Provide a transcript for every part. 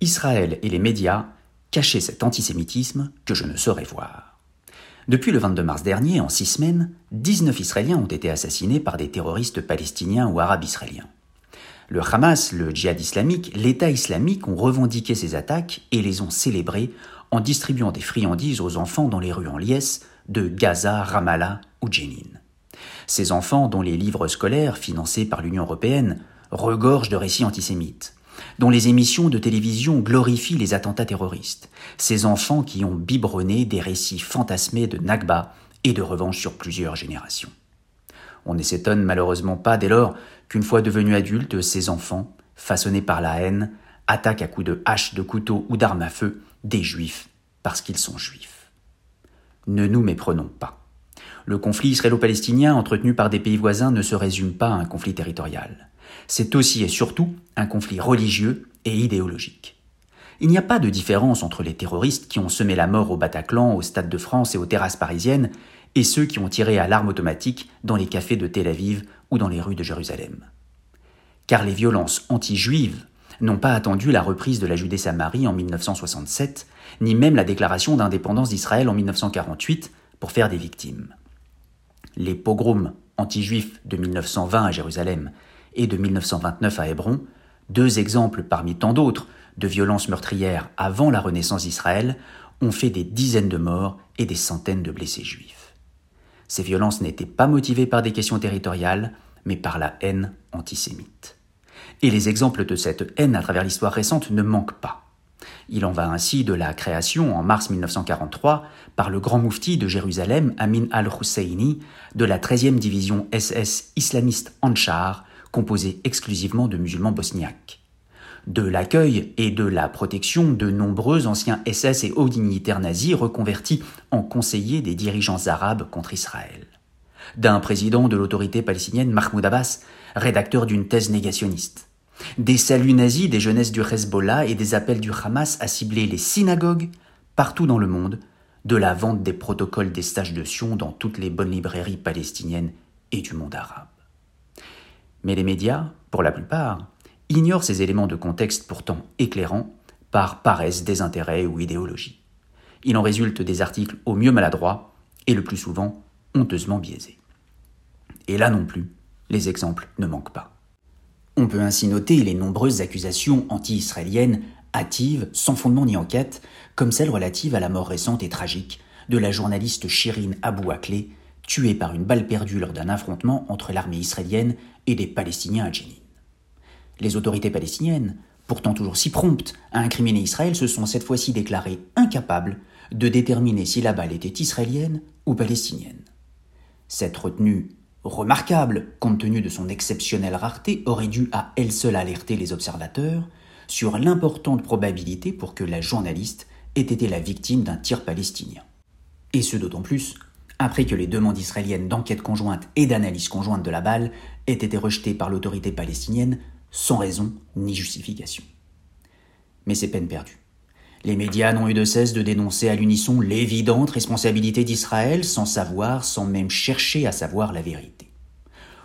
Israël et les médias cachaient cet antisémitisme que je ne saurais voir. Depuis le 22 mars dernier, en six semaines, 19 Israéliens ont été assassinés par des terroristes palestiniens ou arabes israéliens. Le Hamas, le djihad islamique, l'État islamique ont revendiqué ces attaques et les ont célébrées en distribuant des friandises aux enfants dans les rues en liesse de Gaza, Ramallah ou Jenin. Ces enfants, dont les livres scolaires, financés par l'Union européenne, regorgent de récits antisémites, dont les émissions de télévision glorifient les attentats terroristes, ces enfants qui ont biberonné des récits fantasmés de Nakba et de revanche sur plusieurs générations. On ne s'étonne malheureusement pas dès lors qu'une fois devenus adultes, ces enfants, façonnés par la haine, attaquent à coups de hache, de couteau ou d'armes à feu des juifs parce qu'ils sont juifs. Ne nous méprenons pas. Le conflit israélo-palestinien entretenu par des pays voisins ne se résume pas à un conflit territorial. C'est aussi et surtout un conflit religieux et idéologique. Il n'y a pas de différence entre les terroristes qui ont semé la mort au Bataclan, au Stade de France et aux terrasses parisiennes et ceux qui ont tiré à l'arme automatique dans les cafés de Tel Aviv ou dans les rues de Jérusalem. Car les violences anti-juives n'ont pas attendu la reprise de la Judée-Samarie en 1967, ni même la déclaration d'indépendance d'Israël en 1948 pour faire des victimes. Les pogroms anti-juifs de 1920 à Jérusalem et de 1929 à Hébron, deux exemples parmi tant d'autres de violences meurtrières avant la renaissance d'Israël, ont fait des dizaines de morts et des centaines de blessés juifs. Ces violences n'étaient pas motivées par des questions territoriales, mais par la haine antisémite. Et les exemples de cette haine à travers l'histoire récente ne manquent pas. Il en va ainsi de la création en mars 1943 par le grand moufti de Jérusalem, Amin al-Husseini, de la 13e division SS islamiste Anchar, composée exclusivement de musulmans bosniaques de l'accueil et de la protection de nombreux anciens SS et hauts dignitaires nazis reconvertis en conseillers des dirigeants arabes contre Israël. D'un président de l'autorité palestinienne Mahmoud Abbas, rédacteur d'une thèse négationniste. Des saluts nazis des jeunesses du Hezbollah et des appels du Hamas à cibler les synagogues partout dans le monde, de la vente des protocoles des stages de Sion dans toutes les bonnes librairies palestiniennes et du monde arabe. Mais les médias, pour la plupart, ignore ces éléments de contexte pourtant éclairants par paresse, désintérêt ou idéologie. Il en résulte des articles au mieux maladroits et le plus souvent honteusement biaisés. Et là non plus, les exemples ne manquent pas. On peut ainsi noter les nombreuses accusations anti-israéliennes hâtives, sans fondement ni enquête, comme celle relative à la mort récente et tragique de la journaliste Shirin Abou Akleh, tuée par une balle perdue lors d'un affrontement entre l'armée israélienne et des Palestiniens à Jenin. Les autorités palestiniennes, pourtant toujours si promptes à incriminer Israël, se sont cette fois-ci déclarées incapables de déterminer si la balle était israélienne ou palestinienne. Cette retenue remarquable, compte tenu de son exceptionnelle rareté, aurait dû à elle seule alerter les observateurs sur l'importante probabilité pour que la journaliste ait été la victime d'un tir palestinien. Et ce d'autant plus après que les demandes israéliennes d'enquête conjointe et d'analyse conjointe de la balle aient été rejetées par l'autorité palestinienne sans raison ni justification. Mais c'est peine perdue. Les médias n'ont eu de cesse de dénoncer à l'unisson l'évidente responsabilité d'Israël sans savoir, sans même chercher à savoir la vérité.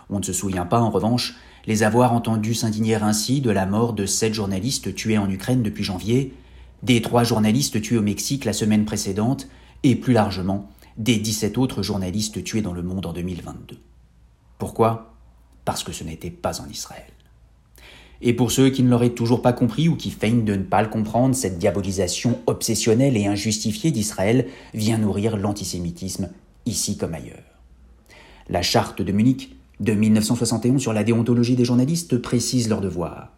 On ne se souvient pas, en revanche, les avoir entendus s'indigner ainsi de la mort de sept journalistes tués en Ukraine depuis janvier, des trois journalistes tués au Mexique la semaine précédente, et plus largement des 17 autres journalistes tués dans le monde en 2022. Pourquoi? Parce que ce n'était pas en Israël. Et pour ceux qui ne l'auraient toujours pas compris ou qui feignent de ne pas le comprendre, cette diabolisation obsessionnelle et injustifiée d'Israël vient nourrir l'antisémitisme, ici comme ailleurs. La charte de Munich de 1971 sur la déontologie des journalistes précise leur devoir.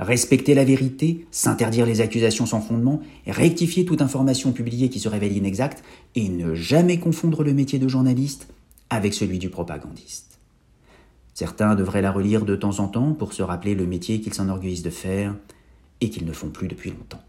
Respecter la vérité, s'interdire les accusations sans fondement, rectifier toute information publiée qui se révèle inexacte et ne jamais confondre le métier de journaliste avec celui du propagandiste. Certains devraient la relire de temps en temps pour se rappeler le métier qu'ils s'enorgueillissent de faire et qu'ils ne font plus depuis longtemps.